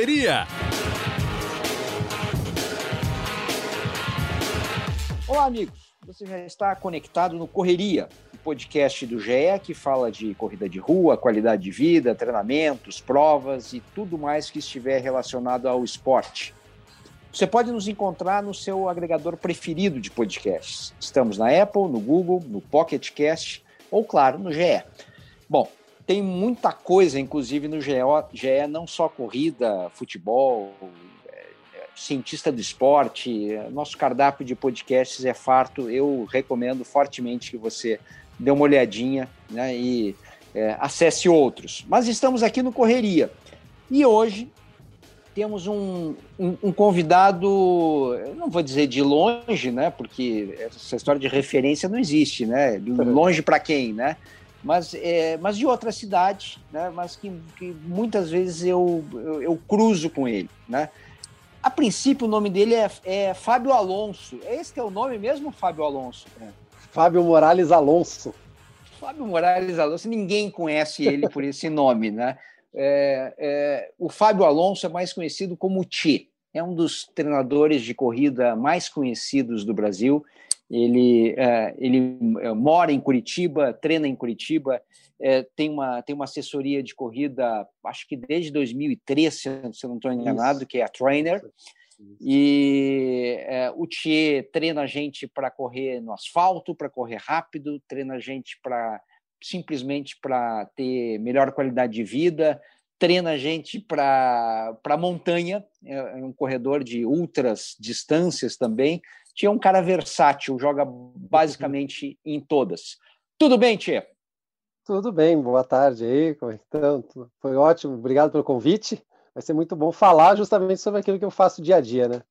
Correria. Olá, amigos. Você já está conectado no Correria, o podcast do GE que fala de corrida de rua, qualidade de vida, treinamentos, provas e tudo mais que estiver relacionado ao esporte. Você pode nos encontrar no seu agregador preferido de podcasts. Estamos na Apple, no Google, no Pocket Cast ou, claro, no GE. Bom, tem muita coisa, inclusive, no GE, GE não só corrida, futebol, é, é, cientista do esporte. Nosso cardápio de podcasts é farto. Eu recomendo fortemente que você dê uma olhadinha né, e é, acesse outros. Mas estamos aqui no Correria. E hoje temos um, um, um, convidado, não vou dizer de longe, né? Porque essa história de referência não existe, né? Longe para quem, né? Mas, é, mas de outra cidade, né? Mas que, que muitas vezes eu, eu, eu, cruzo com ele, né? A princípio o nome dele é, é Fábio Alonso. É esse que é o nome mesmo, Fábio Alonso? É. Fábio Morales Alonso. Fábio Morales Alonso, ninguém conhece ele por esse nome, né? É, é, o Fábio Alonso é mais conhecido como Tchê, é um dos treinadores de corrida mais conhecidos do Brasil. Ele, é, ele é, mora em Curitiba, treina em Curitiba, é, tem, uma, tem uma assessoria de corrida, acho que desde 2003, se eu não estou enganado, Isso. que é a Trainer. E é, o Tchê treina a gente para correr no asfalto, para correr rápido, treina a gente para simplesmente para ter melhor qualidade de vida, treina a gente para a montanha, é, é um corredor de ultras distâncias também. Tinha um cara versátil, joga basicamente em todas. Tudo bem, Tia? Tudo bem, boa tarde aí. Então, foi ótimo, obrigado pelo convite. Vai ser muito bom falar justamente sobre aquilo que eu faço dia a dia, né?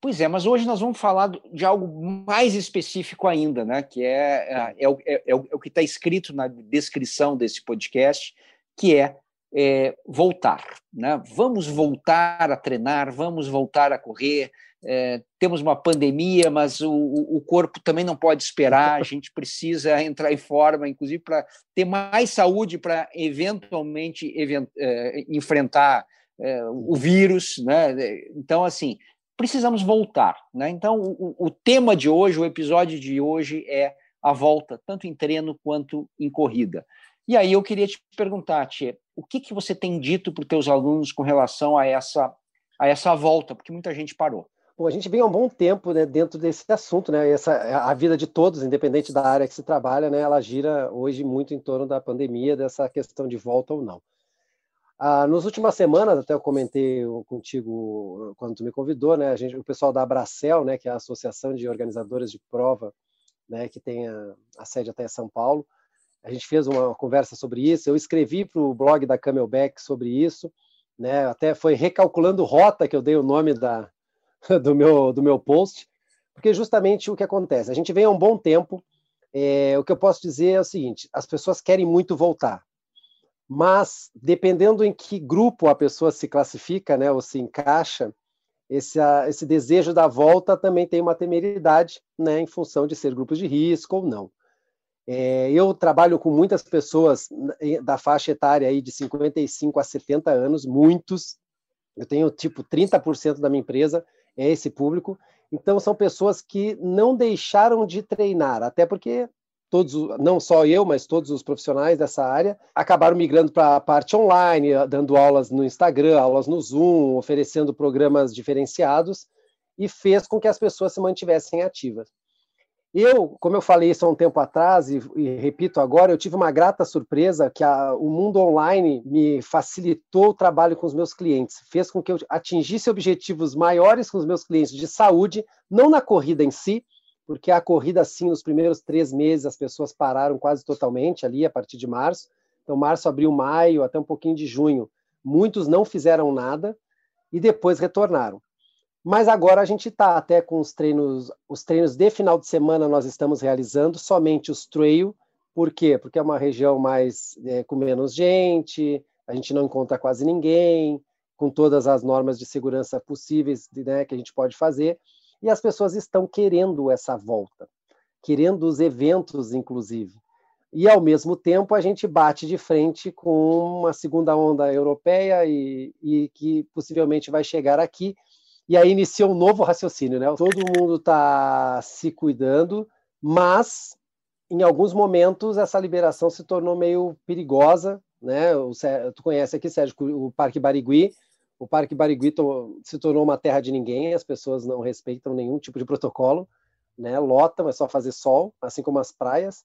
Pois é, mas hoje nós vamos falar de algo mais específico ainda, né? que é, é, é, é, é o que está escrito na descrição desse podcast, que é, é, voltar. Né? Vamos voltar a treinar, vamos voltar a correr. É, temos uma pandemia, mas o, o, corpo também não pode esperar, a gente precisa entrar em forma, inclusive para ter mais saúde para eventualmente event, é, enfrentar o vírus. Né? Então, assim, precisamos voltar. Né? Então, o, o, tema de hoje, o episódio de hoje é a volta, tanto em treino quanto em corrida. E aí eu queria te perguntar, Tia, o que, que você tem dito para os teus alunos com relação a essa, a essa volta? Porque muita gente parou. Bom, a gente vem há um bom tempo né, dentro desse assunto, né? Essa, a vida de todos, independente da área que se trabalha, né, ela gira hoje muito em torno da pandemia, dessa questão de volta ou não. Ah, nas últimas semanas, até eu comentei contigo quando tu me convidou, né? A gente, o pessoal da Abracel, né, que é a Associação de Organizadores de Prova, né, que tem a, a sede até em São Paulo, a gente fez uma conversa sobre isso. Eu escrevi para o blog da Camelback sobre isso, né? Até foi recalculando rota que eu dei o nome da, do meu do meu post, porque justamente o que acontece. A gente vem há um bom tempo. É, o que eu posso dizer é o seguinte: as pessoas querem muito voltar mas dependendo em que grupo a pessoa se classifica, né, ou se encaixa, esse, esse desejo da volta também tem uma temeridade, né, em função de ser grupos de risco ou não. É, eu trabalho com muitas pessoas da faixa etária aí de 55 a 70 anos, muitos. Eu tenho tipo 30% da minha empresa é esse público. Então são pessoas que não deixaram de treinar, até porque todos, não só eu, mas todos os profissionais dessa área, acabaram migrando para a parte online, dando aulas no Instagram, aulas no Zoom, oferecendo programas diferenciados, e fez com que as pessoas se mantivessem ativas. Eu, como eu falei isso há um tempo atrás, e, e repito agora, eu tive uma grata surpresa que a, o mundo online me facilitou o trabalho com os meus clientes, fez com que eu atingisse objetivos maiores com os meus clientes de saúde, não na corrida em si, porque a corrida, assim, nos primeiros três meses, as pessoas pararam quase totalmente ali, a partir de março. Então, março, abril, maio, até um pouquinho de junho, muitos não fizeram nada e depois retornaram. Mas agora a gente está até com os treinos, os treinos de final de semana nós estamos realizando somente os trail. Por quê? Porque é uma região mais é, com menos gente, a gente não encontra quase ninguém, com todas as normas de segurança possíveis né, que a gente pode fazer e as pessoas estão querendo essa volta, querendo os eventos, inclusive. e, ao mesmo tempo, a gente bate de frente com uma segunda onda europeia e, e que possivelmente vai chegar aqui. E aí inicia um novo raciocínio, né? Todo mundo está se cuidando, mas em alguns momentos essa liberação se tornou meio perigosa, né? O, tu conhece aqui, Sérgio, o Parque Barigui. O Parque Barigui to, se tornou uma terra de ninguém, as pessoas não respeitam nenhum tipo de protocolo, né? Lotam, é só fazer sol, assim como as praias.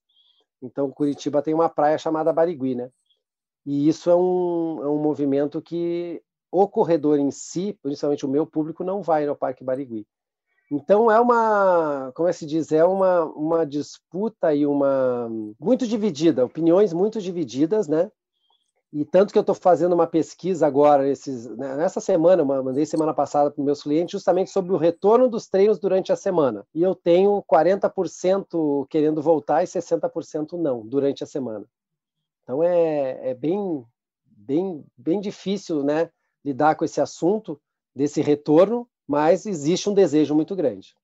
Então, Curitiba tem uma praia chamada Barigui, né? E isso é um, é um movimento que o corredor em si, principalmente o meu público, não vai no Parque Barigui. Então é uma, como é se diz, é uma, uma disputa e uma muito dividida, opiniões muito divididas, né? E tanto que eu estou fazendo uma pesquisa agora, esses, né, nessa semana, mandei semana passada para meus clientes, justamente sobre o retorno dos treinos durante a semana. E eu tenho 40% querendo voltar e 60% não, durante a semana. Então é, é bem, bem, bem difícil né, lidar com esse assunto desse retorno, mas existe um desejo muito grande.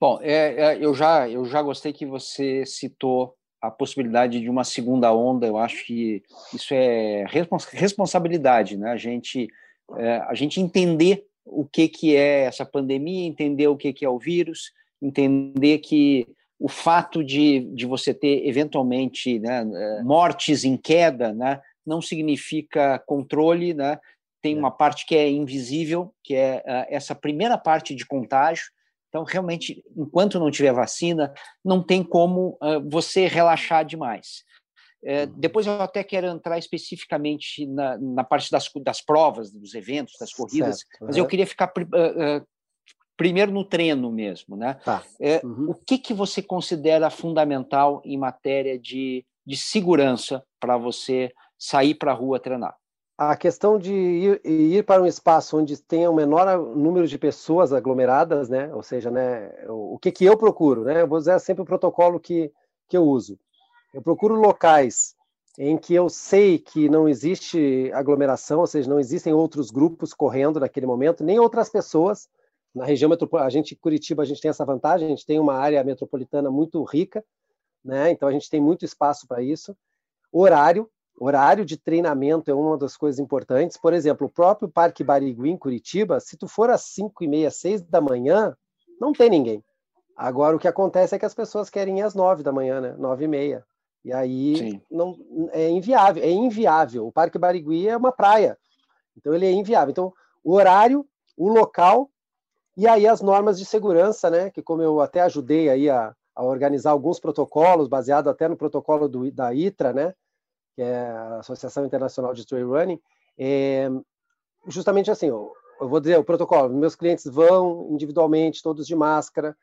Bom, é, é, eu, já, eu já gostei que você citou a possibilidade de uma segunda onda, eu acho que isso é responsabilidade, né? A gente, é, a gente entender o que, que é essa pandemia, entender o que, que é o vírus, entender que o fato de, de você ter, eventualmente, né, é, mortes em queda, né, não significa controle, né? Tem é. uma parte que é invisível, que é uh, essa primeira parte de contágio, então, realmente, enquanto não tiver vacina, não tem como uh, você relaxar demais. É, uhum. depois eu até quero entrar especificamente na, na parte das, das provas, dos eventos, das corridas, certo, mas eu queria ficar uh, uh, primeiro no treino mesmo. Né? Tá. É, uhum. O que, que você considera fundamental em matéria de, de segurança para você sair para a rua treinar? A questão de ir, ir, para um espaço onde tenha um menor número de pessoas aglomeradas, né? Ou seja, né, o, que, que eu procuro, né? Eu vou usar sempre o protocolo que, que eu uso. Eu procuro locais em que eu sei que não existe aglomeração, ou seja, não existem outros grupos correndo naquele momento, nem outras pessoas. Na região metropolitana, a gente, Curitiba, a gente tem essa vantagem, a gente tem uma área metropolitana muito rica, né? Então a gente tem muito espaço para isso. Horário, Horário de treinamento é uma das coisas importantes. Por exemplo, o próprio Parque Barigui, em Curitiba, se tu for às 5 e meia, 6 da manhã, não tem ninguém. Agora, o que acontece é que as pessoas querem ir às 9 da manhã, né? 9 e meia. E aí não, é inviável, é inviável. O Parque Barigui é uma praia, então ele é inviável. Então, o horário, o local e aí as normas de segurança, né? Que como eu até ajudei aí a, a organizar alguns protocolos, baseado até no protocolo do, da ITRA, né? Que é a Associação Internacional de Trail Running, é justamente assim, eu, eu vou dizer o protocolo, meus clientes vão individualmente, todos de máscara,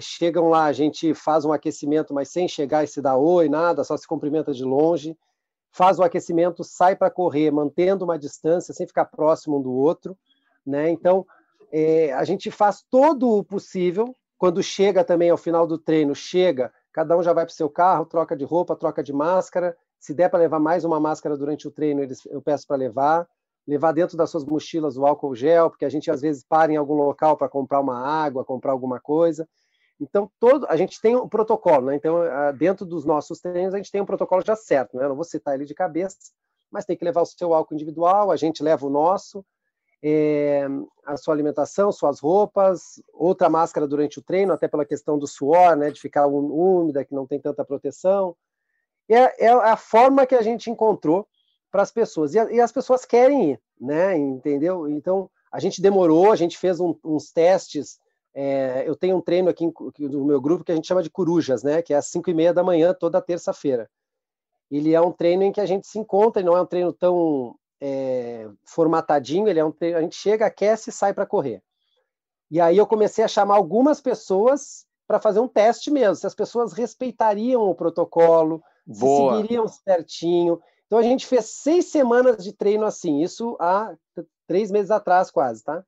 chegam lá, a gente faz um aquecimento, mas sem chegar e se dar oi, nada, só se cumprimenta de longe, faz o aquecimento, sai para correr, mantendo uma distância, sem ficar próximo um do outro, né? Então, é, a gente faz todo o possível, quando chega também ao final do treino, chega, cada um já vai para o seu carro, troca de roupa, troca de máscara, se der para levar mais uma máscara durante o treino, eu peço para levar. Levar dentro das suas mochilas o álcool gel, porque a gente às vezes para em algum local para comprar uma água, comprar alguma coisa. Então, todo, a gente tem um protocolo, né? Então, dentro dos nossos treinos, a gente tem um protocolo já certo, né? Não vou citar ele de cabeça, mas tem que levar o seu álcool individual, a gente leva o nosso, é, a sua alimentação, suas roupas, outra máscara durante o treino, até pela questão do suor, né? De ficar úmida, que não tem tanta proteção é, é a forma que a gente encontrou para as pessoas. E, e, as pessoas querem ir, né? Entendeu? Então, a gente demorou, a gente fez um, uns testes. É, eu tenho um treino aqui no meu grupo que a gente chama de corujas, né? Que é às 5 e meia da manhã, toda terça-feira. Ele é um treino em que a gente se encontra, não é um treino tão é, formatadinho, ele é um treino, a gente chega, aquece e sai para correr. E aí eu comecei a chamar algumas pessoas para fazer um teste mesmo, se as pessoas respeitariam o protocolo, Boa. se seguiriam certinho. Então a gente fez seis semanas de treino assim, isso há três meses atrás quase, tá?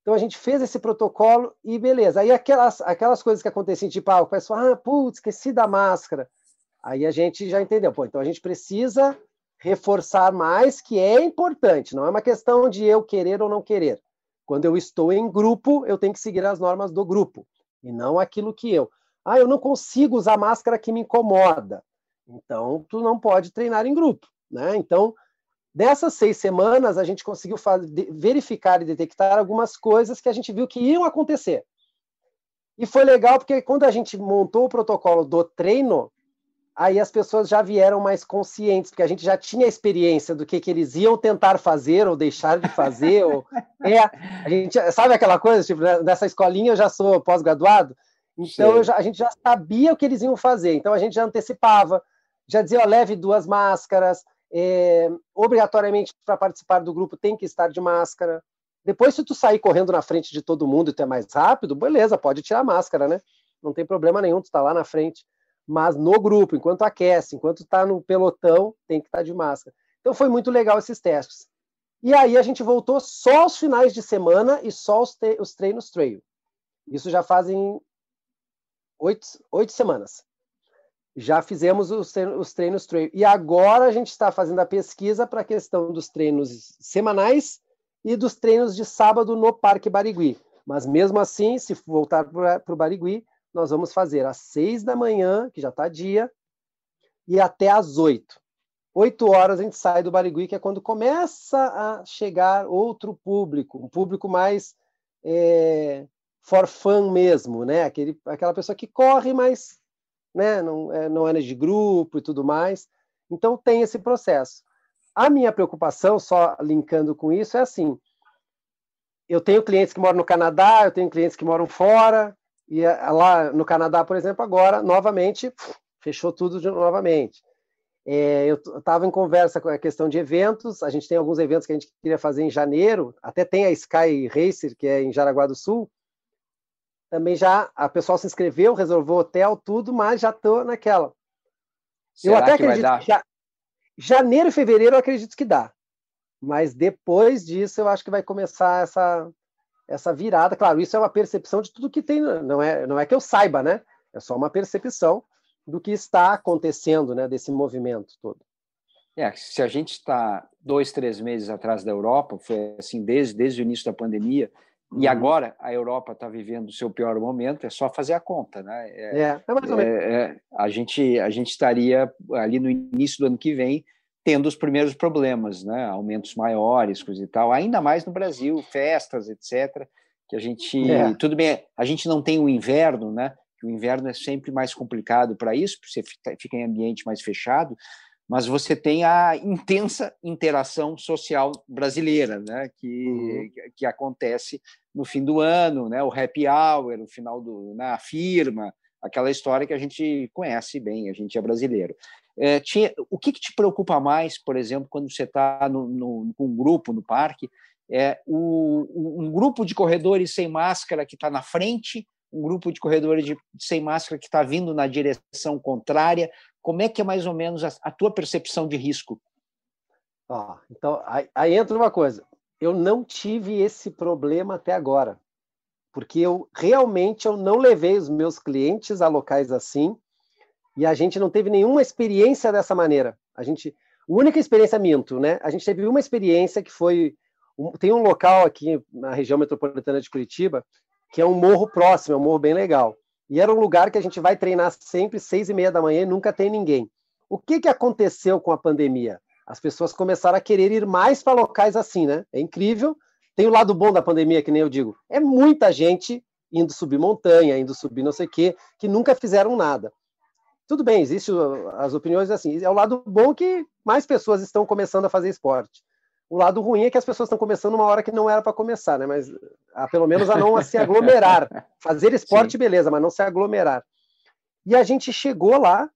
Então a gente fez esse protocolo e beleza. Aí aquelas, aquelas coisas que acontecem, tipo, ah, o pessoal, ah, putz, esqueci da máscara. Aí a gente já entendeu, pô, então a gente precisa reforçar mais que é importante, não é uma questão de eu querer ou não querer. Quando eu estou em grupo, eu tenho que seguir as normas do grupo e não aquilo que eu. Ah, eu não consigo usar máscara que me incomoda. Então, tu não pode treinar em grupo, né? Então, dessas seis semanas, a gente conseguiu verificar e detectar algumas coisas que a gente viu que iam acontecer. E foi legal porque quando a gente montou o protocolo do treino, aí as pessoas já vieram mais conscientes, porque a gente já tinha experiência do que, que eles iam tentar fazer ou deixar de fazer. ou, é, a gente, sabe aquela coisa, tipo, né, nessa escolinha eu já sou pós-graduado, então já, a gente já sabia o que eles iam fazer, então a gente já antecipava, já dizia, ó, leve duas máscaras, é, obrigatoriamente para participar do grupo tem que estar de máscara. Depois, se tu sair correndo na frente de todo mundo e tu é mais rápido, beleza, pode tirar a máscara, né? Não tem problema nenhum, tu está lá na frente mas no grupo, enquanto aquece, enquanto está no pelotão, tem que estar tá de máscara. Então foi muito legal esses testes. E aí a gente voltou só aos finais de semana e só os, os treinos trail. Isso já fazem oito, oito semanas. Já fizemos os, os treinos trail. E agora a gente está fazendo a pesquisa para a questão dos treinos semanais e dos treinos de sábado no Parque Barigui. Mas mesmo assim, se voltar para o Barigui, nós vamos fazer às seis da manhã, que já está dia, e até às oito. Oito horas a gente sai do Barigui, que é quando começa a chegar outro público, um público mais é, for mesmo, né? Aquele, aquela pessoa que corre, mas né, não, é, não é de grupo e tudo mais. Então tem esse processo. A minha preocupação, só linkando com isso, é assim: eu tenho clientes que moram no Canadá, eu tenho clientes que moram fora, e eh, lá no Canadá, por exemplo, agora, novamente, fechou tudo de, novamente. É, eu estava em conversa com a questão de eventos, a gente tem alguns eventos que a gente queria fazer em janeiro, até tem a Sky Racer, que é em Jaraguá do Sul. Também já, a pessoal se inscreveu, reservou hotel, tudo, mas já estou naquela. Será eu até que acredito que já, janeiro e fevereiro eu acredito que dá. Mas depois disso eu acho que vai começar essa, essa virada. Claro, isso é uma percepção de tudo que tem, não é, não é que eu saiba, né? É só uma percepção do que está acontecendo, né? Desse movimento todo. É, se a gente está dois, três meses atrás da Europa, foi assim desde, desde o início da pandemia. E agora a Europa está vivendo o seu pior momento, é só fazer a conta, né? É, é, é mais ou menos. É, é, a, gente, a gente estaria ali no início do ano que vem tendo os primeiros problemas, né? aumentos maiores, coisa e tal, ainda mais no Brasil, festas, etc. Que a gente, é. tudo bem, a gente não tem o inverno, né? O inverno é sempre mais complicado para isso, porque você fica em ambiente mais fechado, mas você tem a intensa interação social brasileira, né? Que, uhum. que, acontece no fim do ano, né? O happy hour, no final do, na né? firma, aquela história que a gente conhece bem, a gente é brasileiro. É, o que, que, te preocupa mais, por exemplo, quando você está com um grupo no parque? É o, um grupo de corredores sem máscara que está na frente, um grupo de corredores de, sem máscara que está vindo na direção contrária. Como é que é mais ou menos a, a tua percepção de risco? Ah, então, aí, aí entra uma coisa. Eu não tive esse problema até agora, porque eu realmente eu não levei os meus clientes a locais assim e a gente não teve nenhuma experiência dessa maneira. A gente, a única experiência minto, né? A gente teve uma experiência que foi tem um local aqui na região metropolitana de Curitiba que é um morro próximo, é um morro bem legal. E era um lugar que a gente vai treinar sempre seis e meia da manhã e nunca tem ninguém. O que, que aconteceu com a pandemia? As pessoas começaram a querer ir mais para locais assim, né? É incrível. Tem o lado bom da pandemia, que nem eu digo. É muita gente indo subir montanha, indo subir não sei o quê, que nunca fizeram nada tudo bem, existem as opiniões assim. É o lado bom que mais pessoas estão começando a fazer esporte. O lado ruim é que as pessoas estão começando uma hora que não era para começar, né? Mas a, pelo menos a não a se aglomerar. Fazer esporte, Sim. beleza, mas não se aglomerar. E a gente chegou lá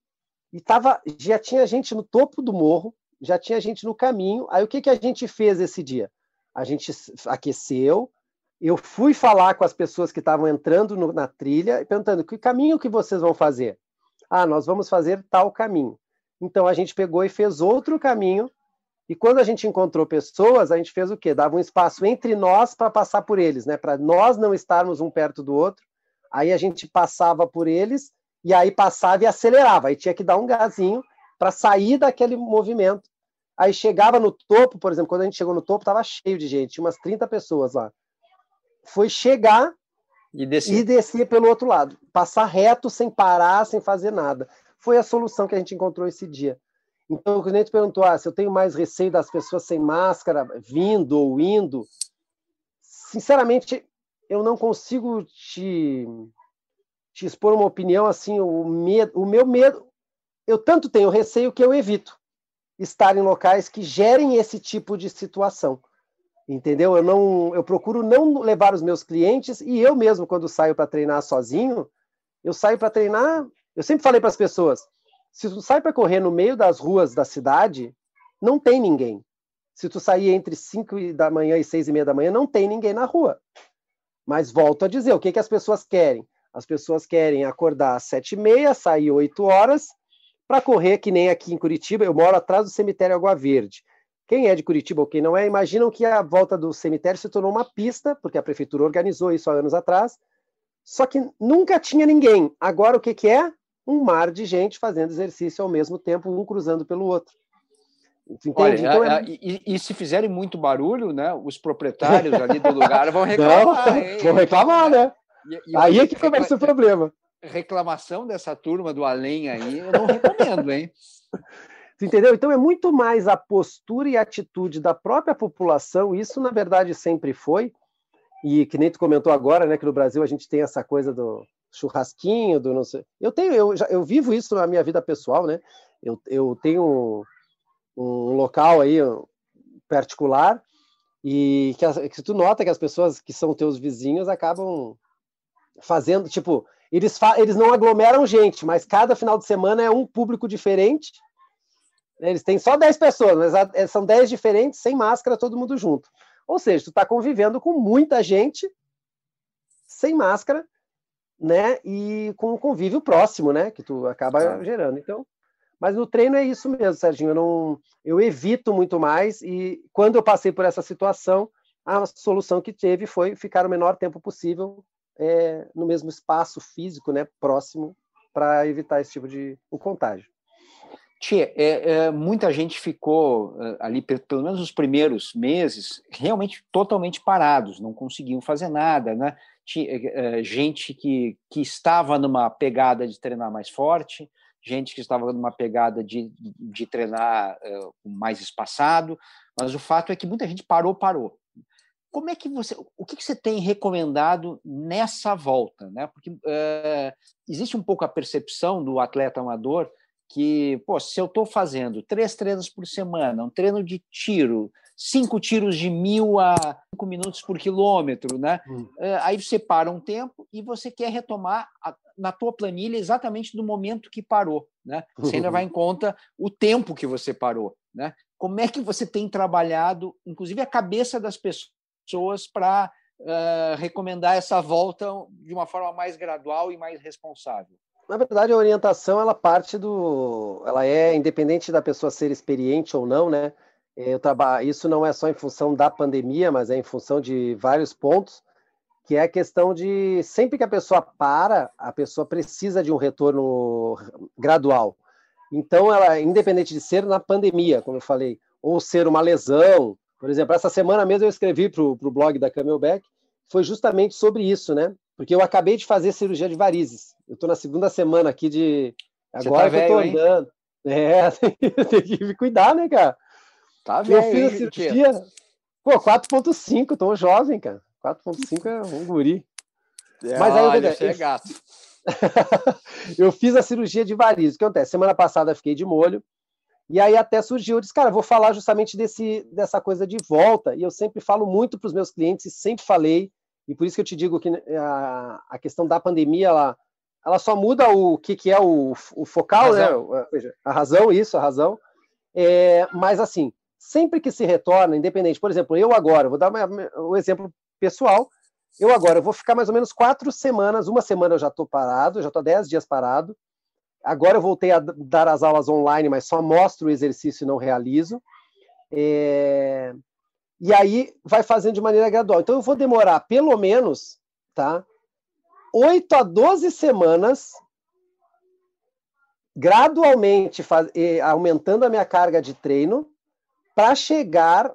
e tava, já tinha gente no topo do morro, já tinha gente no caminho. Aí o que, que a gente fez esse dia? A gente aqueceu, eu fui falar com as pessoas que estavam entrando no, na trilha, perguntando que caminho que vocês vão fazer. Ah, nós vamos fazer tal caminho. Então a gente pegou e fez outro caminho. E quando a gente encontrou pessoas, a gente fez o quê? Dava um espaço entre nós para passar por eles, né? Para nós não estarmos um perto do outro. Aí a gente passava por eles e aí passava e acelerava. Aí tinha que dar um gazinho para sair daquele movimento. Aí chegava no topo, por exemplo, quando a gente chegou no topo, estava cheio de gente, tinha umas 30 pessoas lá. Foi chegar, e descer. e descer pelo outro lado. Passar reto, sem parar, sem fazer nada. foi a solução que a gente encontrou esse dia. Então, o cliente perguntou: ah, se eu tenho mais receio das pessoas sem máscara vindo ou indo, sinceramente, eu não consigo te, te expor uma opinião assim. O, medo, o meu medo, eu tanto tenho receio que eu evito estar em locais que gerem esse tipo de situação. Entendeu? Eu não, eu procuro não levar os meus clientes e eu mesmo quando saio para treinar sozinho, eu saio para treinar. Eu sempre falei para as pessoas: se tu sai para correr no meio das ruas da cidade, não tem ninguém. Se tu sair entre 5 da manhã e 6 e meia da manhã, não tem ninguém na rua. Mas volto a dizer, o que, que as pessoas querem? As pessoas querem acordar às 7 e meia, sair 8 horas, para correr, que nem aqui em Curitiba, eu moro atrás do cemitério Água Verde. Quem é de Curitiba ou quem não é, imaginam que a volta do cemitério se tornou uma pista, porque a prefeitura organizou isso há anos atrás, só que nunca tinha ninguém. Agora o que, que é? Um mar de gente fazendo exercício ao mesmo tempo, um cruzando pelo outro. Entende? Olha, então, é... e, e, se fizerem muito barulho, né, os proprietários ali do lugar vão reclamar. Não, vão reclamar, né? E, e aí é que começa o problema reclamação dessa turma do além aí, eu não recomendo, hein? Entendeu? Então é muito mais a postura e a atitude da própria população, isso na verdade sempre foi, e que nem tu comentou agora, né, que no Brasil a gente tem essa coisa do churrasquinho, do não sei. Eu tenho, eu, já, eu vivo isso na minha vida pessoal, né? Eu, eu tenho um, local aí particular e que, que tu nota que as pessoas que são teus vizinhos acabam fazendo, tipo, eles, eles não aglomeram gente, mas cada final de semana é um público diferente. Eles têm só 10 pessoas, mas é, são 10 diferentes, sem máscara, todo mundo junto. Ou seja, tu está convivendo com muita gente sem máscara, né? E com um convívio próximo, né? Que tu acaba gerando. Então, mas no treino é isso mesmo, Serginho. Eu não, eu evito muito mais e quando eu passei por essa situação, a solução que teve foi ficar o menor tempo possível é, no mesmo espaço físico, né, próximo, para evitar esse tipo de o contágio. Tia, é, é, muita gente ficou é, ali, pelo menos nos primeiros meses, realmente totalmente parados, não conseguiam fazer nada, né? É, é, gente que, que estava numa pegada de treinar mais forte, gente que estava numa pegada de, de treinar mais espaçado, mas o fato é que muita gente parou, parou como é que você, o que, que você tem recomendado nessa volta, né? Porque é, existe um pouco a percepção do atleta amador que, pô, se eu estou fazendo três treinos por semana, um treino de tiro, cinco tiros de mil a cinco minutos por quilômetro, né? Hum. É, aí você para um tempo e você quer retomar a, na tua planilha exatamente do momento que parou, né? Você ainda vai em conta o tempo que você parou, né? Como é que você tem trabalhado, inclusive a cabeça das pessoas para uh, eh, recomendar essa volta de uma forma mais gradual e mais responsável? Na verdade, a orientação ela parte do, ela é independente da pessoa ser experiente ou não, né? Eu trabalho, isso não é só em função da pandemia, mas é em função de vários pontos, que é a questão de sempre que a pessoa para, a pessoa precisa de um retorno gradual. Então, ela, independente de ser na pandemia, como eu falei, ou ser uma lesão, por exemplo, essa semana mesmo eu escrevi para o blog da Camelback, foi justamente sobre isso, né? Porque eu acabei de fazer cirurgia de varizes. Eu estou na segunda semana aqui de. Agora tá que velho, eu estou andando. Hein? É, tem que me cuidar, né, cara? Tá velho. Eu fiz a cirurgia. Tia. Pô, 4,5, tô jovem, cara. 4,5 é um guri. É, Mas aí, olha, eu, é gato. eu fiz a cirurgia de varizes. O que acontece? Semana passada fiquei de molho. E aí até surgiu, eu disse, cara, vou falar justamente desse, dessa coisa de volta. E eu sempre falo muito para os meus clientes, e sempre falei, e por isso que eu te digo que a, a questão da pandemia, ela, ela só muda o que, que é o, o focal, né? A razão, isso, a razão. É, mas assim, sempre que se retorna, independente, por exemplo, eu agora, vou dar um exemplo pessoal, eu agora vou ficar mais ou menos quatro semanas, uma semana eu já estou parado, já estou dez dias parado, Agora eu voltei a dar as aulas online, mas só mostro o exercício e não realizo. É... E aí vai fazendo de maneira gradual. Então eu vou demorar pelo menos, tá? 8 a 12 semanas gradualmente faz... aumentando a minha carga de treino para chegar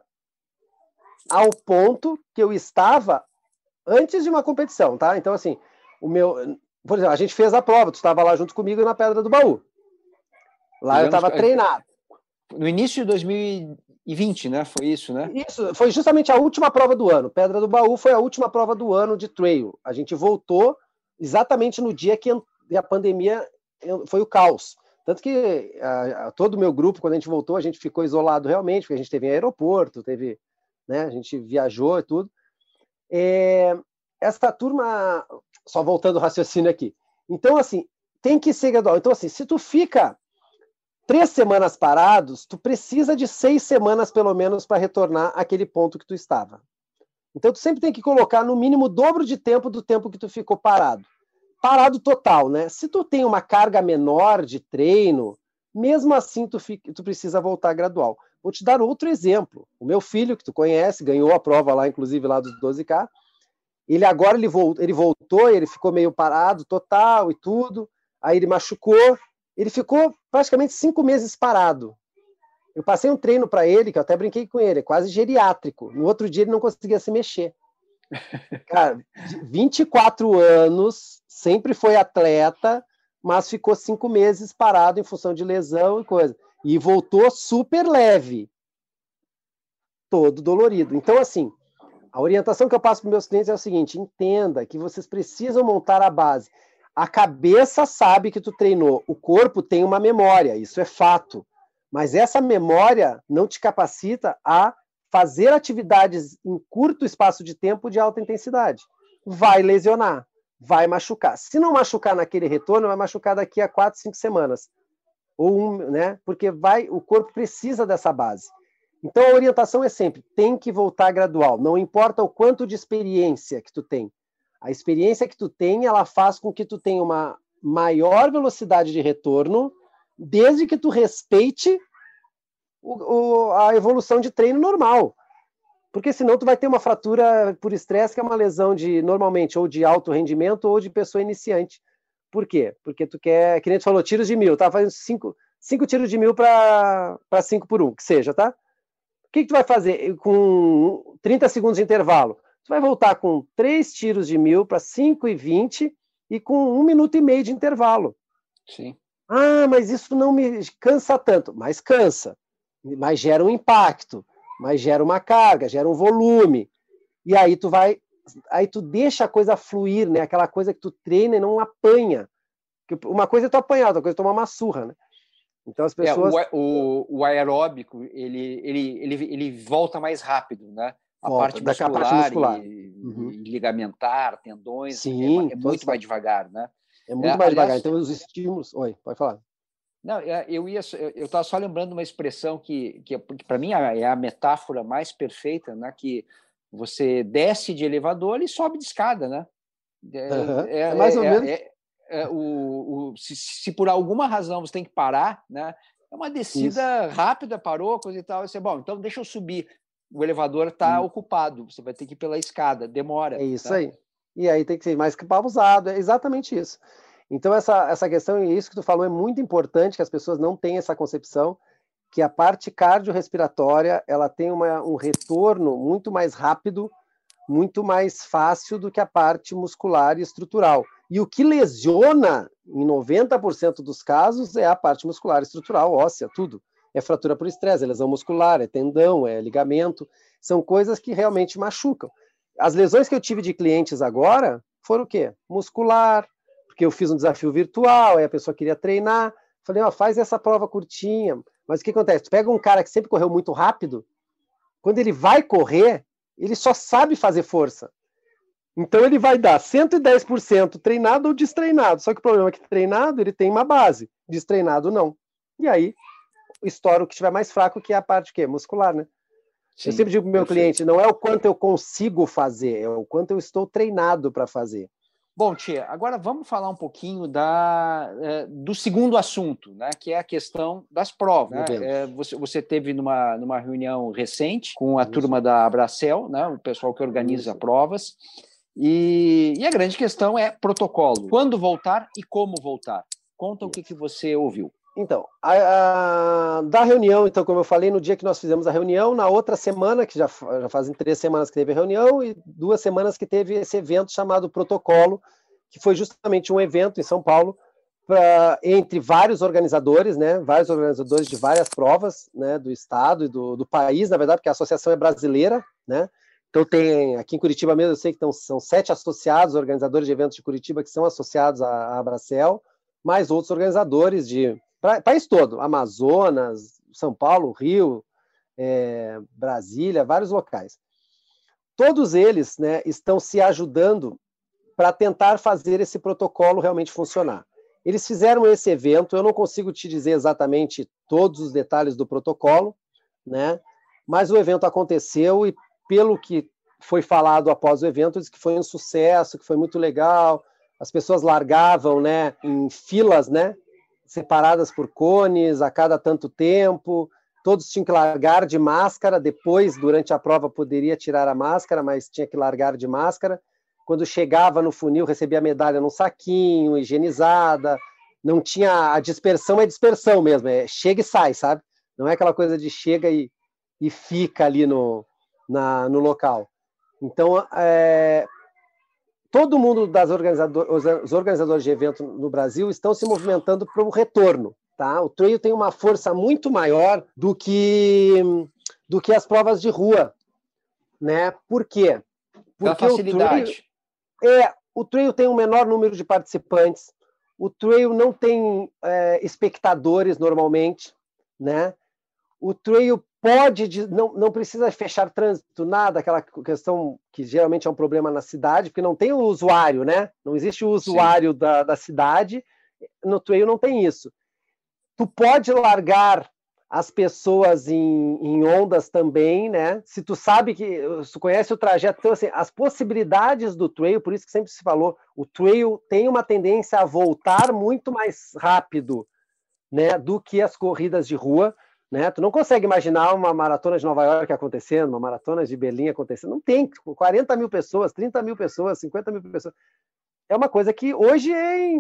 ao ponto que eu estava antes de uma competição, tá? Então assim, o meu por exemplo, a gente fez a prova, tu estava lá junto comigo na Pedra do Baú. Lá eu estava treinado. No início de 2020, né? Foi isso, né? Isso, foi justamente a última prova do ano. Pedra do Baú foi a última prova do ano de trail. A gente voltou exatamente no dia que a pandemia foi o caos. Tanto que a, a, todo o meu grupo, quando a gente voltou, a gente ficou isolado realmente, porque a gente teve aeroporto, teve, né, a gente viajou e tudo. É, essa turma, só voltando o raciocínio aqui. Então, assim, tem que ser gradual. Então, assim, se tu fica três semanas parados, tu precisa de seis semanas, pelo menos, para retornar àquele ponto que tu estava. Então, tu sempre tem que colocar no mínimo o dobro de tempo do tempo que tu ficou parado. Parado total, né? Se tu tem uma carga menor de treino, mesmo assim tu, fica, tu precisa voltar gradual. Vou te dar outro exemplo. O meu filho, que tu conhece, ganhou a prova lá, inclusive lá dos 12K, ele agora ele voltou, ele voltou, ele ficou meio parado total e tudo. Aí ele machucou, ele ficou praticamente cinco meses parado. Eu passei um treino para ele, que eu até brinquei com ele, é quase geriátrico. No outro dia ele não conseguia se mexer. Cara, 24 anos, sempre foi atleta, mas ficou cinco meses parado em função de lesão e coisa. E voltou super leve, todo dolorido. Então, assim, a orientação que eu passo para meus clientes é o seguinte: entenda que vocês precisam montar a base. A cabeça sabe que tu treinou, o corpo tem uma memória, isso é fato. Mas essa memória não te capacita a fazer atividades em curto espaço de tempo de alta intensidade. Vai lesionar, vai machucar. Se não machucar naquele retorno, vai machucar daqui a quatro, cinco semanas. Ou um, né? Porque vai, o corpo precisa dessa base. Então a orientação é sempre, tem que voltar gradual, não importa o quanto de experiência que tu tem. A experiência que tu tem, ela faz com que tu tenha uma maior velocidade de retorno, desde que tu respeite o, o, a evolução de treino normal. Porque senão tu vai ter uma fratura por estresse, que é uma lesão de normalmente ou de alto rendimento ou de pessoa iniciante. Por quê? Porque tu quer, que nem tu falou, tiros de mil, tá fazendo cinco, cinco tiros de mil para cinco por um, que seja, tá? O que, que tu vai fazer com 30 segundos de intervalo? Tu vai voltar com três tiros de mil para 5 e 20 e com um minuto e meio de intervalo. Sim. Ah, mas isso não me cansa tanto. Mas cansa. Mas gera um impacto. Mas gera uma carga, gera um volume. E aí tu vai. Aí tu deixa a coisa fluir, né? Aquela coisa que tu treina e não apanha. Uma coisa é tu apanhar, outra coisa é tomar uma surra, né? Então as pessoas. É, o, o, o, aeróbico ele, ele, ele, ele volta mais rápido, né? A volta, parte muscular, parte muscular. E, uhum. e, ligamentar, tendões, é Sim, é, é muito mais devagar, né? É muito é, mais aliás, devagar. Então os estímulos. Oi, pode falar. Não, é, eu ia, eu estava só lembrando uma expressão que, que, para mim é a metáfora mais perfeita, né? Que você desce de elevador e sobe de escada, né? É, uhum. é mais ou menos é, o, o se, se, por alguma razão você tem que parar, né? É uma descida Isso. rápida, parou, coisa e tal. Você, bom, então deixa eu subir. O elevador está hum. ocupado, você vai ter que ir pela escada, demora. É isso tá? aí. E aí tem que ser mais que pausado, é exatamente isso. Então, essa, essa questão, e isso que tu falou, é muito importante que as pessoas não tenham essa concepção que a parte cardiorrespiratória ela tem uma, um retorno muito mais rápido, muito mais fácil do que a parte muscular e estrutural. E o que lesiona, em 90% dos casos, é a parte muscular estrutural, óssea, tudo. É fratura por estresse, é lesão muscular, é tendão, é ligamento. São coisas que realmente machucam. As lesões que eu tive de clientes agora foram o quê? Muscular, porque eu fiz um desafio virtual, aí a pessoa queria treinar. Falei, ó, faz essa prova curtinha. Mas o que acontece? Tu pega um cara que sempre correu muito rápido, quando ele vai correr, ele só sabe fazer força. Então ele vai dar 110% treinado ou destreinado. Só que o problema é que treinado ele tem uma base, destreinado não. E aí estoura o que estiver mais fraco, que é a parte que muscular, né? Sim, eu sempre digo para o meu perfeito. cliente, não é o quanto eu consigo fazer, é o quanto eu estou treinado para fazer. Bom, Tia, agora vamos falar um pouquinho da, é, do segundo assunto, né, que é a questão das provas. Né? É, você, você teve numa, numa reunião recente com a Isso. turma da Abracel, né, o pessoal que organiza Isso. provas, e, e, a grande questão é protocolo. Quando voltar e como voltar? Conta o que, que você ouviu. Então, a, a, da reunião, então, como eu falei, no dia que nós fizemos a reunião, na outra semana, que já, já fazem três semanas que teve a reunião, e duas semanas que teve esse evento chamado Protocolo, que foi justamente um evento em São Paulo pra, entre vários organizadores, né? Vários organizadores de várias provas, né? Do estado e do, do país, na verdade, porque a associação é brasileira, né? Então tem aqui em Curitiba mesmo, eu sei que estão, são sete associados, organizadores de eventos de Curitiba que são associados à, à Abracel, mais outros organizadores de pra, país todo, Amazonas, São Paulo, Rio, é, Brasília, vários locais. Todos eles né, estão se ajudando para tentar fazer esse protocolo realmente funcionar. Eles fizeram esse evento, eu não consigo te dizer exatamente todos os detalhes do protocolo, né? Mas o evento aconteceu e pelo que foi falado após o evento, diz que foi um sucesso, que foi muito legal. As pessoas largavam, né, em filas, né, separadas por cones a cada tanto tempo. Todos tinham que largar de máscara. Depois, durante a prova, poderia tirar a máscara, mas tinha que largar de máscara. Quando chegava no funil, recebia a medalha num saquinho, higienizada. Não tinha a dispersão, é dispersão mesmo, é chega e sai, sabe? Não é aquela coisa de chega e, e fica ali no, na, no local. Então, é, todo mundo das organizadores, os organizadores de evento no Brasil estão se movimentando para o retorno. Tá? O trail tem uma força muito maior do que do que as provas de rua, né? Por quê? Porque facilidade. O trail, é, o trail tem um menor número de participantes. O trail não tem é, espectadores normalmente, né? O trail pode, não, não precisa fechar trânsito, nada, aquela questão que geralmente é um problema na cidade, porque não tem o usuário, né? Não existe o usuário da, da cidade, no trail não tem isso. Tu pode largar as pessoas em, em, ondas também, né? Se tu sabe que, se tu conhece o trajeto, então assim, as possibilidades do trail, por isso que sempre se falou, o trail tem uma tendência a voltar muito mais rápido, né, do que as corridas de rua, né? Tu não consegue imaginar uma maratona de Nova York acontecendo, uma maratona de Berlim acontecendo. Não tem 40 mil pessoas, 30 mil pessoas, 50 mil pessoas. É uma coisa que hoje é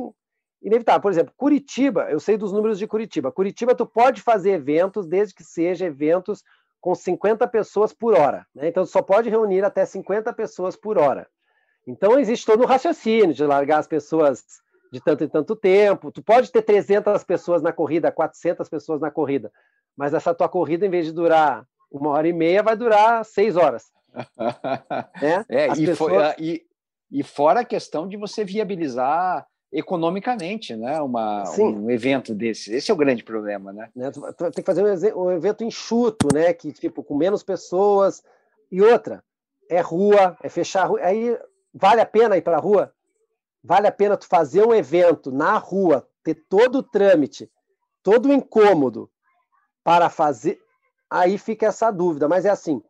inevitável. Por exemplo, Curitiba, eu sei dos números de Curitiba. Curitiba, tu pode fazer eventos desde que seja eventos com 50 pessoas por hora. Né? Então, tu só pode reunir até 50 pessoas por hora. Então, existe todo um raciocínio de largar as pessoas de tanto em tanto tempo. Tu pode ter 300 pessoas na corrida, 400 pessoas na corrida mas essa tua corrida, em vez de durar uma hora e meia, vai durar seis horas. né? é, e, pessoas... foi, ah, e, e, fora a questão de você viabilizar economicamente né? Uma, um evento desse. Esse é o grande problema. Né? né? Tem que fazer um, um evento enxuto, né? que tipo, com menos pessoas. E outra, é rua, é fechar a rua. Aí vale a pena ir para a rua? Vale a pena tu fazer um evento na rua, ter todo o trâmite, todo o incômodo, para fazer. Aí fica essa dúvida, mas é assim: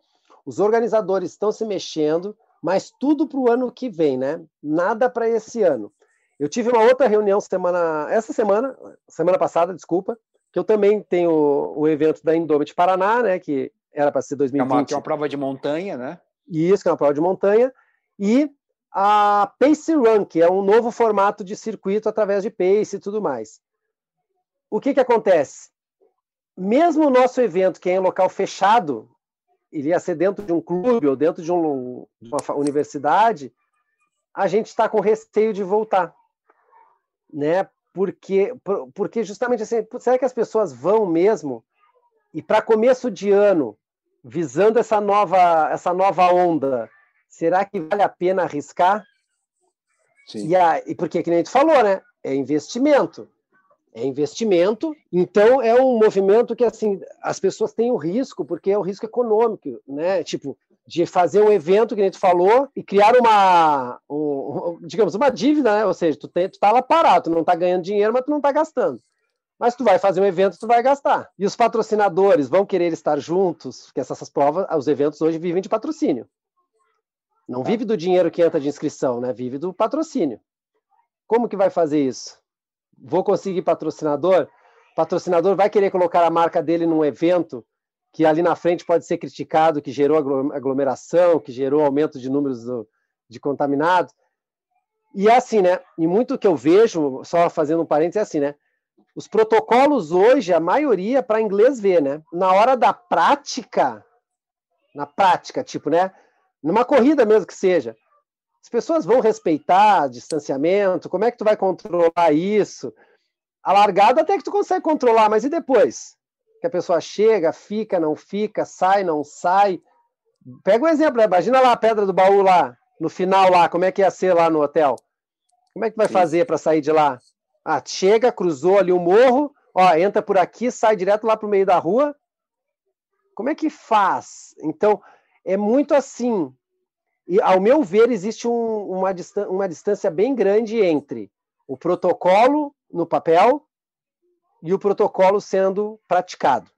os organizadores estão se mexendo, mas tudo para o ano que vem, né? Nada para esse ano. Eu tive uma outra reunião semana, essa semana, semana passada, desculpa, que eu também tenho o, o evento da Indomit Paraná, né? Que era para ser 2020. É uma, que é uma prova de montanha, né? Isso, que é uma prova de montanha. E a Pace Run, que é um novo formato de circuito através de pace e tudo mais. O que, que acontece? Mesmo o nosso evento, que é em local fechado, iria ser dentro de um clube ou dentro de, um, de uma universidade, a gente está com receio de voltar, né? Porque, porque justamente assim, será que as pessoas vão mesmo? E para começo de ano, visando essa nova, essa nova onda, será que vale a pena arriscar? Sim. E, a, e porque, que nem a gente falou, né? É investimento é investimento. Então é um movimento que assim as pessoas têm o risco porque é o risco econômico, né? Tipo de fazer um evento que a gente falou e criar uma, um, digamos, uma dívida, né? Ou seja, tu, tem, tu tá lá parado, tu não tá ganhando dinheiro, mas tu não tá gastando. Mas tu vai fazer um evento, tu vai gastar. E os patrocinadores vão querer estar juntos, porque essas, essas provas, os eventos hoje vivem de patrocínio. Não vive do dinheiro que entra de inscrição, né? Vive do patrocínio. Como que vai fazer isso? Vou conseguir patrocinador, patrocinador vai querer colocar a marca dele num evento que ali na frente pode ser criticado, que gerou aglomeração, que gerou aumento de números do, de contaminados. E é assim, né? E muito que eu vejo, só fazendo um parênteses, é assim, né? Os protocolos hoje, a maioria, para inglês ver, né? Na hora da prática, na prática, tipo, né? Numa corrida mesmo que seja, as pessoas vão respeitar distanciamento? Como é que tu vai controlar isso? A largada até que tu consegue controlar, mas e depois? Que a pessoa chega, fica, não fica, sai, não sai. Pega um exemplo, né? imagina lá a pedra do baú lá, no final lá, como é que ia ser lá no hotel? Como é que vai Sim. fazer para sair de lá? Ah, chega, cruzou ali o morro, ó, entra por aqui, sai direto lá para o meio da rua. Como é que faz? Então, é muito assim. E, ao meu ver, existe um, uma, uma distância bem grande entre o protocolo no papel e o protocolo sendo praticado,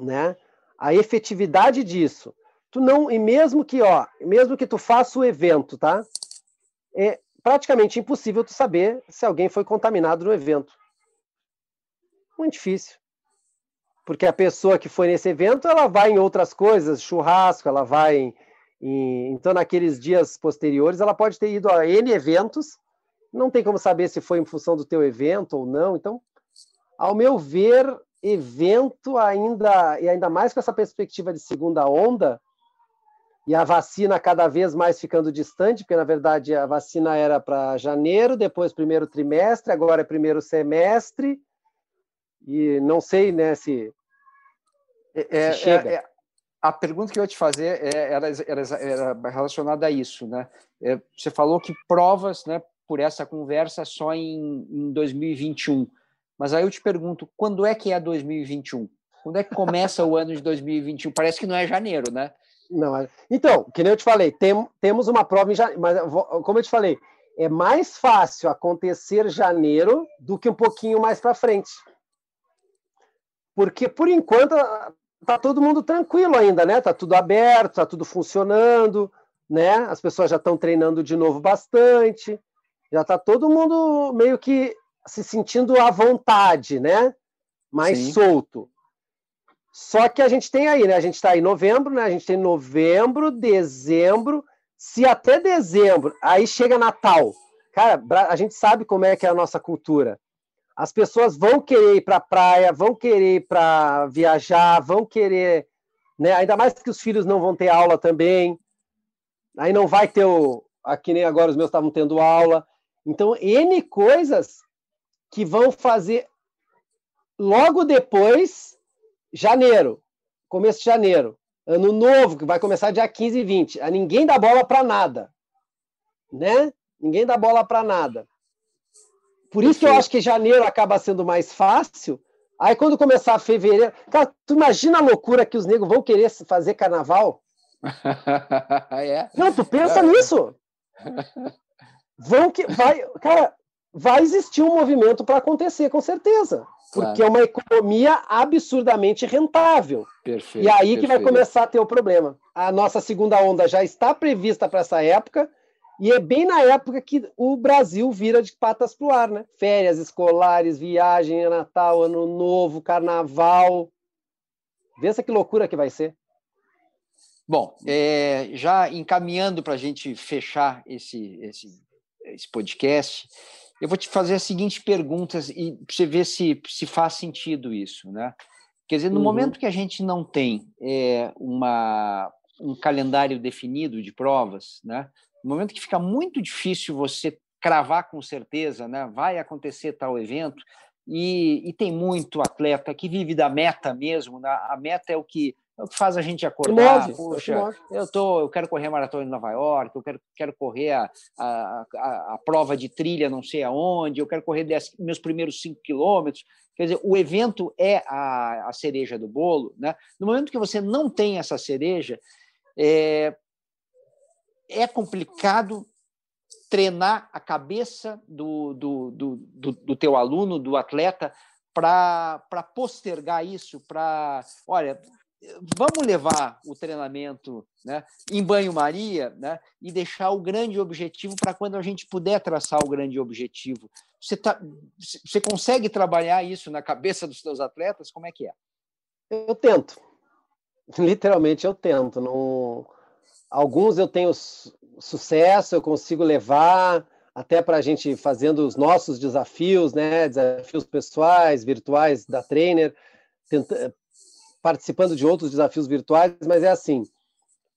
né? A efetividade disso. Tu não e mesmo que, ó, mesmo que tu faça o evento, tá? É praticamente impossível tu saber se alguém foi contaminado no evento. Muito difícil. Porque a pessoa que foi nesse evento, ela vai em outras coisas, churrasco, ela vai em, em então naqueles dias posteriores, ela pode ter ido a N eventos não tem como saber se foi em função do teu evento ou não. Então, ao meu ver, evento ainda, e ainda mais com essa perspectiva de segunda onda, e a vacina cada vez mais ficando distante, porque na verdade a vacina era para janeiro, depois primeiro trimestre, agora é primeiro semestre, e não sei né, se, é, é se chega. É, é, a pergunta que eu ia te fazer é, era, era, era relacionada a isso, né? É, você falou que provas, né, por essa conversa só em, em 2021. Mas aí eu te pergunto, quando é que é 2021? Quando é que começa o ano de 2021? Parece que não é janeiro, né? Não, é. então, que nem eu te falei, tem, temos uma prova em janeiro, mas como eu te falei, é mais fácil acontecer janeiro do que um pouquinho mais para frente. Porque, por enquanto, tá todo mundo tranquilo ainda, né? Tá tudo aberto, tá tudo funcionando, né? As pessoas já estão treinando de novo bastante já está todo mundo meio que se sentindo à vontade, né? Mais Sim. solto. Só que a gente tem aí, né? A gente está em novembro, né? A gente tem novembro, dezembro. Se até dezembro, aí chega Natal. Cara, a gente sabe como é que é a nossa cultura. As pessoas vão querer ir para a praia, vão querer ir para viajar, vão querer, né? Ainda mais que os filhos não vão ter aula também. Aí não vai ter o, aqui nem agora os meus estavam tendo aula. Então, N coisas que vão fazer logo depois, janeiro, começo de janeiro, ano novo, que vai começar dia 15 e 20. A ninguém dá bola para nada. Né? Ninguém dá bola para nada. Por isso que eu acho que janeiro acaba sendo mais fácil. Aí quando começar fevereiro. Cara, tu imagina a loucura que os negros vão querer fazer carnaval? é. Não, tu pensa é. nisso. vão que vai, cara, vai existir um movimento para acontecer com certeza, porque claro. é uma economia absurdamente rentável. Perfeito, e aí perfeito. que vai começar a ter o problema. A nossa segunda onda já está prevista para essa época. E é bem na época que o Brasil vira de patas para o ar, né? Férias escolares, viagem, Natal, Ano Novo, Carnaval. Vê que loucura que vai ser. Bom, é, já encaminhando para a gente fechar esse, esse esse podcast, eu vou te fazer as seguintes perguntas e para você ver se, se faz sentido isso, né? Quer dizer, no uhum. momento que a gente não tem é, uma, um calendário definido de provas, né? No momento que fica muito difícil você cravar com certeza, né? Vai acontecer tal evento e, e tem muito atleta que vive da meta mesmo, né? A meta é o que é faz a gente acordar. Puxa, eu, tô, eu quero correr a maratona em Nova York, eu quero, quero correr a, a, a, a prova de trilha não sei aonde, eu quero correr dez, meus primeiros cinco quilômetros. Quer dizer, o evento é a, a cereja do bolo. Né? No momento que você não tem essa cereja, é, é complicado treinar a cabeça do, do, do, do, do teu aluno, do atleta, para postergar isso, para, olha, vamos levar o treinamento né, em banho-maria né, e deixar o grande objetivo para quando a gente puder traçar o grande objetivo. Você, tá, você consegue trabalhar isso na cabeça dos seus atletas? Como é que é? Eu tento. Literalmente eu tento. Não... Alguns eu tenho sucesso, eu consigo levar até para a gente fazendo os nossos desafios, né? desafios pessoais, virtuais da trainer, tenta participando de outros desafios virtuais, mas é assim,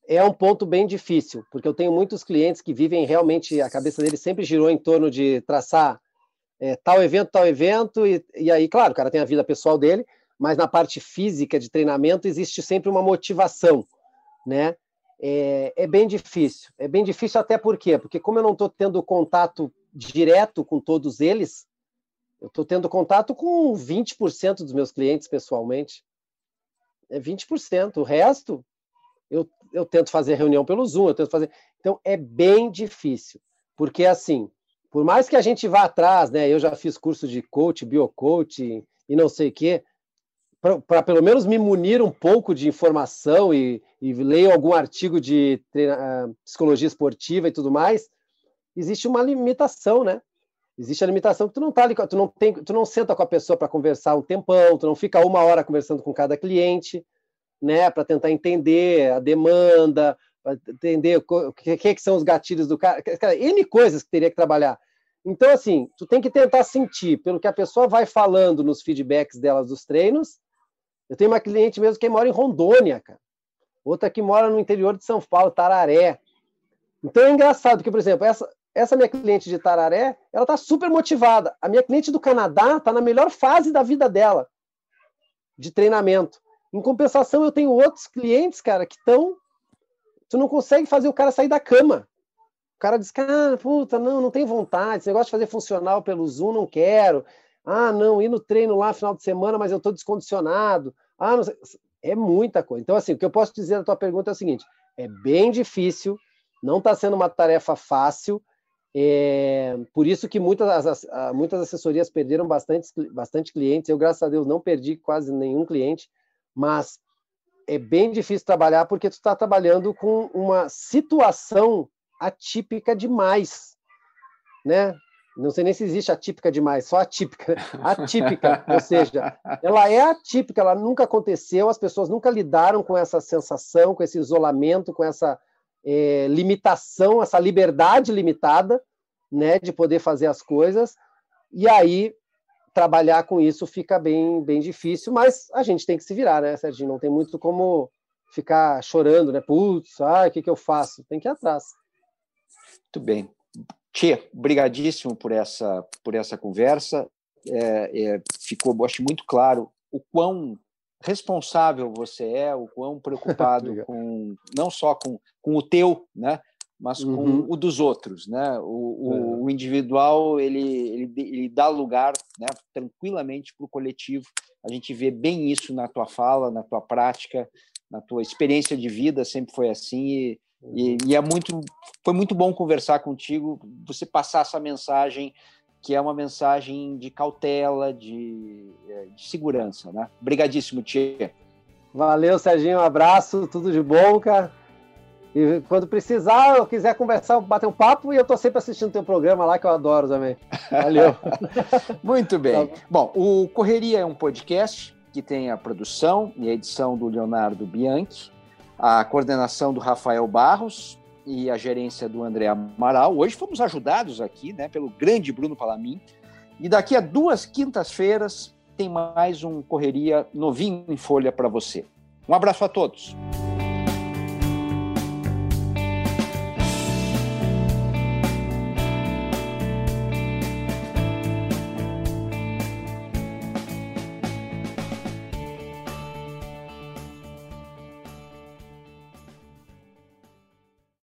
é um ponto bem difícil, porque eu tenho muitos clientes que vivem realmente, a cabeça deles sempre girou em torno de traçar é, tal evento, tal evento, e, e aí, claro, o cara tem a vida pessoal dele, mas na parte física de treinamento existe sempre uma motivação, né? É, é bem difícil. É bem difícil até por quê? Porque como eu não estou tendo contato direto com todos eles, eu estou tendo contato com 20% dos meus clientes pessoalmente. É 20%. O resto, eu, eu tento fazer reunião pelo Zoom, eu tento fazer. Então, é bem difícil. Porque, assim, por mais que a gente vá atrás, né? Eu já fiz curso de coach, biocoach e não sei o quê, para pelo menos me munir um pouco de informação e, e leio algum artigo de treina, uh, psicologia esportiva e tudo mais, existe uma limitação, né? Existe a limitação que tu não tá ali, tu não tem, tu não senta com a pessoa para conversar um tempão, tu não fica uma hora conversando com cada cliente, né, para tentar entender a demanda, entender o que, que, são os gatilhos do cara, N coisas que teria que trabalhar. Então, assim, tu tem que tentar sentir pelo que a pessoa vai falando nos feedbacks delas dos treinos. Eu tenho uma cliente mesmo que mora em Rondônia, cara. Outra que mora no interior de São Paulo, Tararé. Então é engraçado, porque, por exemplo, essa, essa minha cliente de Tararé, ela está super motivada. A minha cliente do Canadá está na melhor fase da vida dela, de treinamento. Em compensação, eu tenho outros clientes, cara, que estão. Tu não consegue fazer o cara sair da cama. O cara diz, cara, puta, não, não tem vontade. Esse negócio de fazer funcional pelo Zoom, não quero. Ah, não, ir no treino lá final de semana, mas eu estou descondicionado. Ah, não sei. É muita coisa. Então, assim, o que eu posso dizer na tua pergunta é o seguinte: é bem difícil, não está sendo uma tarefa fácil, é, por isso que muitas, muitas assessorias perderam bastante, bastante clientes. Eu, graças a Deus, não perdi quase nenhum cliente, mas é bem difícil trabalhar porque tu está trabalhando com uma situação atípica demais, né? Não sei nem se existe atípica demais, só atípica. Atípica, ou seja, ela é atípica, ela nunca aconteceu, as pessoas nunca lidaram com essa sensação, com esse isolamento, com essa é, limitação, essa liberdade limitada, né, de poder fazer as coisas. E aí trabalhar com isso fica bem, bem difícil, mas a gente tem que se virar, né, Serginho? Não tem muito como ficar chorando, né? Putz, ah, o que, que eu faço? Tem que ir atrás. Muito bem. Tchê, brigadíssimo por essa, por essa conversa. É, é, ficou, acho muito claro o quão responsável você é, o quão preocupado com não só com, com o teu, né, mas com uhum. o dos outros, né? O, o, é. o individual ele, ele, ele, dá lugar, né, tranquilamente para o coletivo. A gente vê bem isso na tua fala, na tua prática, na tua experiência de vida, sempre foi assim. E, e, uhum. e é muito, foi muito bom conversar contigo, você passar essa mensagem que é uma mensagem de cautela, de, é, de segurança, né? Obrigadíssimo, Tia. Valeu, Serginho, um abraço, tudo de bom, cara. E quando precisar, eu quiser conversar, bater um papo, e eu tô sempre assistindo teu programa lá, que eu adoro também. Valeu. Muito bem. Tá bom. bom, o Correria é um podcast que tem a produção e a edição do Leonardo Bianchi, a coordenação do Rafael Barros, e a gerência do André Amaral. Hoje fomos ajudados aqui né, pelo grande Bruno Palamin. E daqui a duas quintas-feiras tem mais um Correria novinho em folha para você. Um abraço a todos.